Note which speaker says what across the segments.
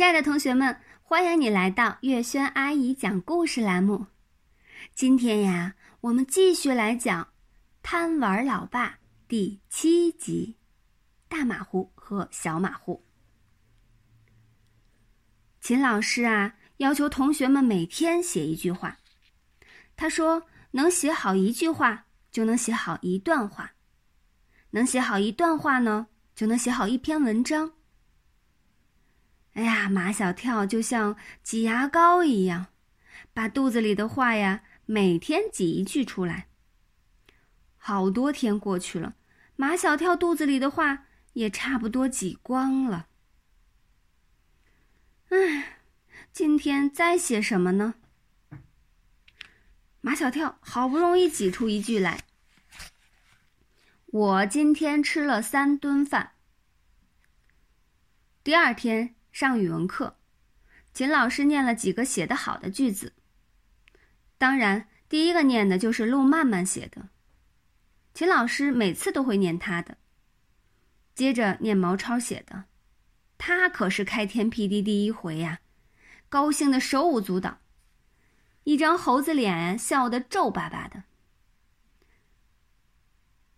Speaker 1: 亲爱的同学们，欢迎你来到月轩阿姨讲故事栏目。今天呀，我们继续来讲《贪玩老爸》第七集：大马虎和小马虎。秦老师啊，要求同学们每天写一句话。他说，能写好一句话，就能写好一段话；能写好一段话呢，就能写好一篇文章。哎呀，马小跳就像挤牙膏一样，把肚子里的话呀，每天挤一句出来。好多天过去了，马小跳肚子里的话也差不多挤光了。唉，今天再写什么呢？马小跳好不容易挤出一句来：“我今天吃了三顿饭。”第二天。上语文课，秦老师念了几个写得好的句子。当然，第一个念的就是陆曼曼写的。秦老师每次都会念他的。接着念毛超写的，他可是开天辟地第一回呀，高兴的手舞足蹈，一张猴子脸笑得皱巴巴的。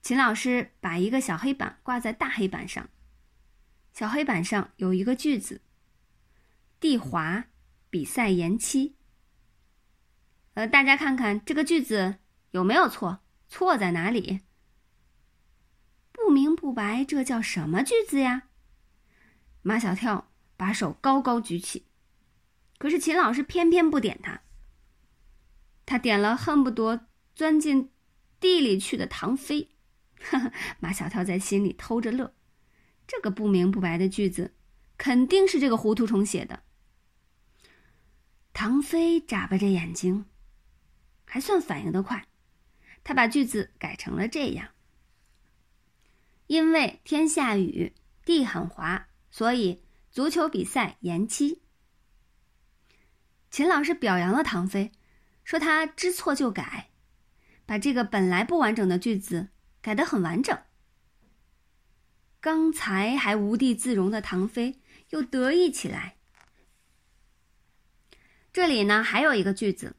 Speaker 1: 秦老师把一个小黑板挂在大黑板上。小黑板上有一个句子：“地滑，比赛延期。”呃，大家看看这个句子有没有错？错在哪里？不明不白，这叫什么句子呀？马小跳把手高高举起，可是秦老师偏偏不点他。他点了恨不得钻进地里去的唐飞。马小跳在心里偷着乐。这个不明不白的句子，肯定是这个糊涂虫写的。唐飞眨巴着眼睛，还算反应的快，他把句子改成了这样：因为天下雨，地很滑，所以足球比赛延期。秦老师表扬了唐飞，说他知错就改，把这个本来不完整的句子改得很完整。刚才还无地自容的唐飞又得意起来。这里呢还有一个句子，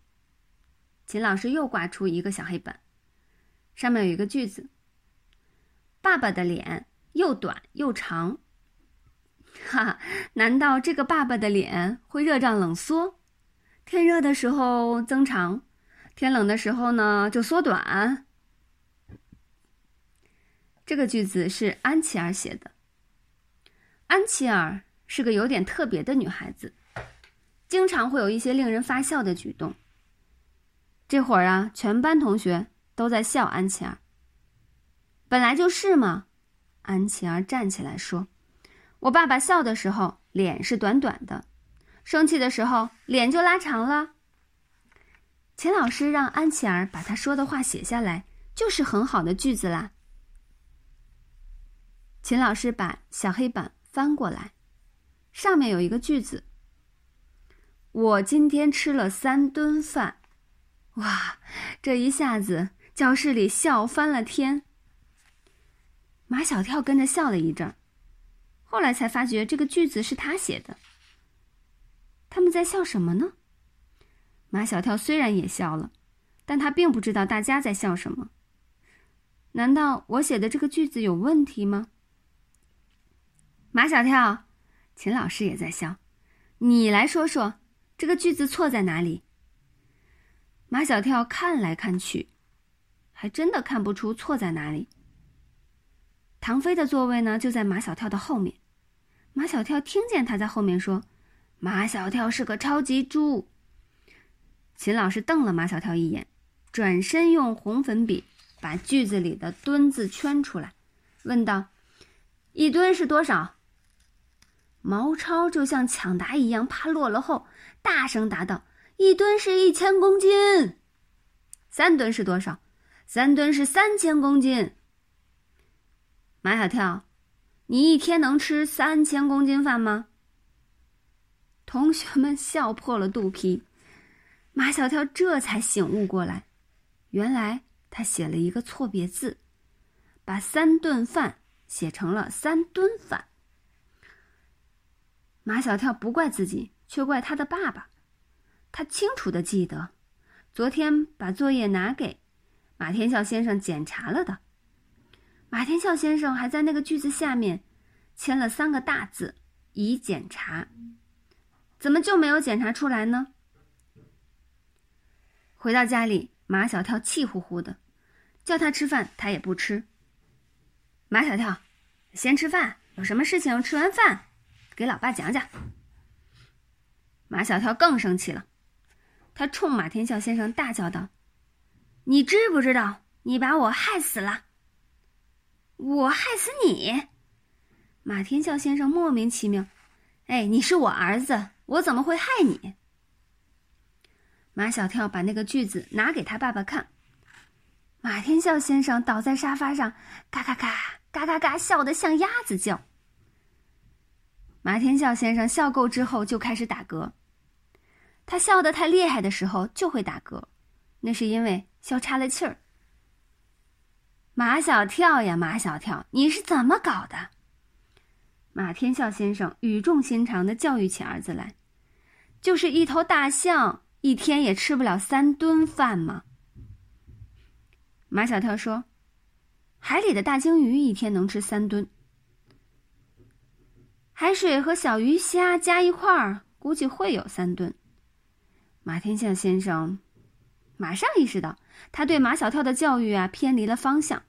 Speaker 1: 秦老师又挂出一个小黑板，上面有一个句子：“爸爸的脸又短又长。”哈，难道这个爸爸的脸会热胀冷缩？天热的时候增长，天冷的时候呢就缩短？这个句子是安琪儿写的。安琪儿是个有点特别的女孩子，经常会有一些令人发笑的举动。这会儿啊，全班同学都在笑安琪儿。本来就是嘛。安琪儿站起来说：“我爸爸笑的时候脸是短短的，生气的时候脸就拉长了。”秦老师让安琪儿把他说的话写下来，就是很好的句子啦。秦老师把小黑板翻过来，上面有一个句子：“我今天吃了三顿饭。”哇，这一下子教室里笑翻了天。马小跳跟着笑了一阵，后来才发觉这个句子是他写的。他们在笑什么呢？马小跳虽然也笑了，但他并不知道大家在笑什么。难道我写的这个句子有问题吗？马小跳，秦老师也在笑。你来说说，这个句子错在哪里？马小跳看来看去，还真的看不出错在哪里。唐飞的座位呢，就在马小跳的后面。马小跳听见他在后面说：“马小跳是个超级猪。”秦老师瞪了马小跳一眼，转身用红粉笔把句子里的“墩”字圈出来，问道：“一吨是多少？”毛超就像抢答一样，趴落了后，大声答道：“一吨是一千公斤。三吨是多少？三吨是三千公斤。”马小跳，你一天能吃三千公斤饭吗？同学们笑破了肚皮。马小跳这才醒悟过来，原来他写了一个错别字，把三顿饭写成了三吨饭。马小跳不怪自己，却怪他的爸爸。他清楚的记得，昨天把作业拿给马天笑先生检查了的。马天笑先生还在那个句子下面签了三个大字：“已检查。”怎么就没有检查出来呢？回到家里，马小跳气呼呼的，叫他吃饭，他也不吃。马小跳，先吃饭，有什么事情吃完饭给老爸讲讲。马小跳更生气了，他冲马天笑先生大叫道：“你知不知道你把我害死了？我害死你！”马天笑先生莫名其妙：“哎，你是我儿子，我怎么会害你？”马小跳把那个句子拿给他爸爸看，马天笑先生倒在沙发上，嘎嘎嘎。嘎嘎嘎，笑得像鸭子叫。马天笑先生笑够之后就开始打嗝。他笑得太厉害的时候就会打嗝，那是因为笑岔了气儿。马小跳呀，马小跳，你是怎么搞的？马天笑先生语重心长的教育起儿子来：“就是一头大象，一天也吃不了三顿饭吗？”马小跳说。海里的大鲸鱼一天能吃三吨，海水和小鱼虾加一块儿，估计会有三吨。马天笑先生马上意识到，他对马小跳的教育啊偏离了方向，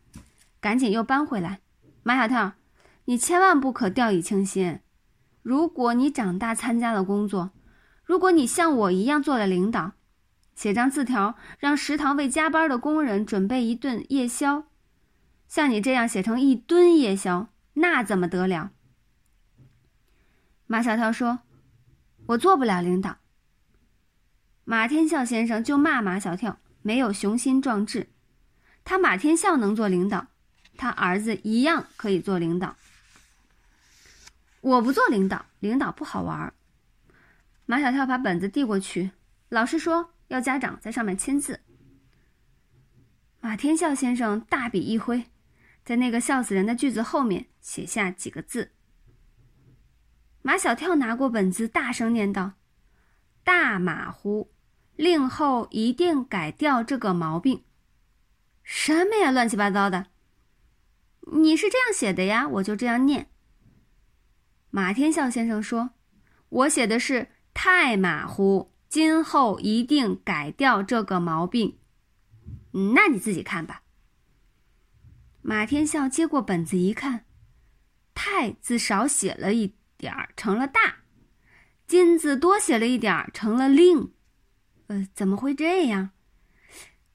Speaker 1: 赶紧又搬回来。马小跳，你千万不可掉以轻心。如果你长大参加了工作，如果你像我一样做了领导，写张字条让食堂为加班的工人准备一顿夜宵。像你这样写成一吨夜宵，那怎么得了？马小跳说：“我做不了领导。”马天笑先生就骂马小跳没有雄心壮志。他马天笑能做领导，他儿子一样可以做领导。我不做领导，领导不好玩。马小跳把本子递过去，老师说要家长在上面签字。马天笑先生大笔一挥。在那个笑死人的句子后面写下几个字。马小跳拿过本子，大声念道：“大马虎，令后一定改掉这个毛病。”什么呀，乱七八糟的！你是这样写的呀，我就这样念。马天笑先生说：“我写的是太马虎，今后一定改掉这个毛病。”那你自己看吧。马天笑接过本子一看，“太”字少写了一点儿，成了“大”；“金”字多写了一点儿，成了“令”。呃，怎么会这样？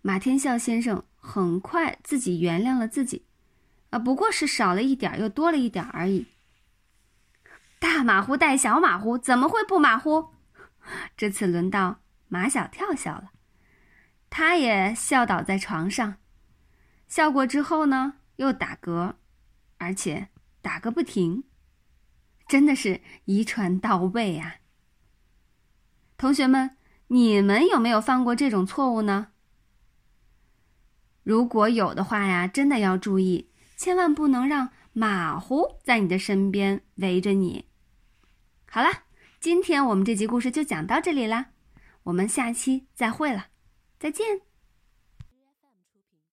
Speaker 1: 马天笑先生很快自己原谅了自己，啊，不过是少了一点又多了一点而已。大马虎带小马虎，怎么会不马虎？这次轮到马小跳笑了，他也笑倒在床上。笑过之后呢？又打嗝，而且打个不停，真的是遗传到位呀！同学们，你们有没有犯过这种错误呢？如果有的话呀，真的要注意，千万不能让马虎在你的身边围着你。好了，今天我们这集故事就讲到这里啦，我们下期再会了，再见。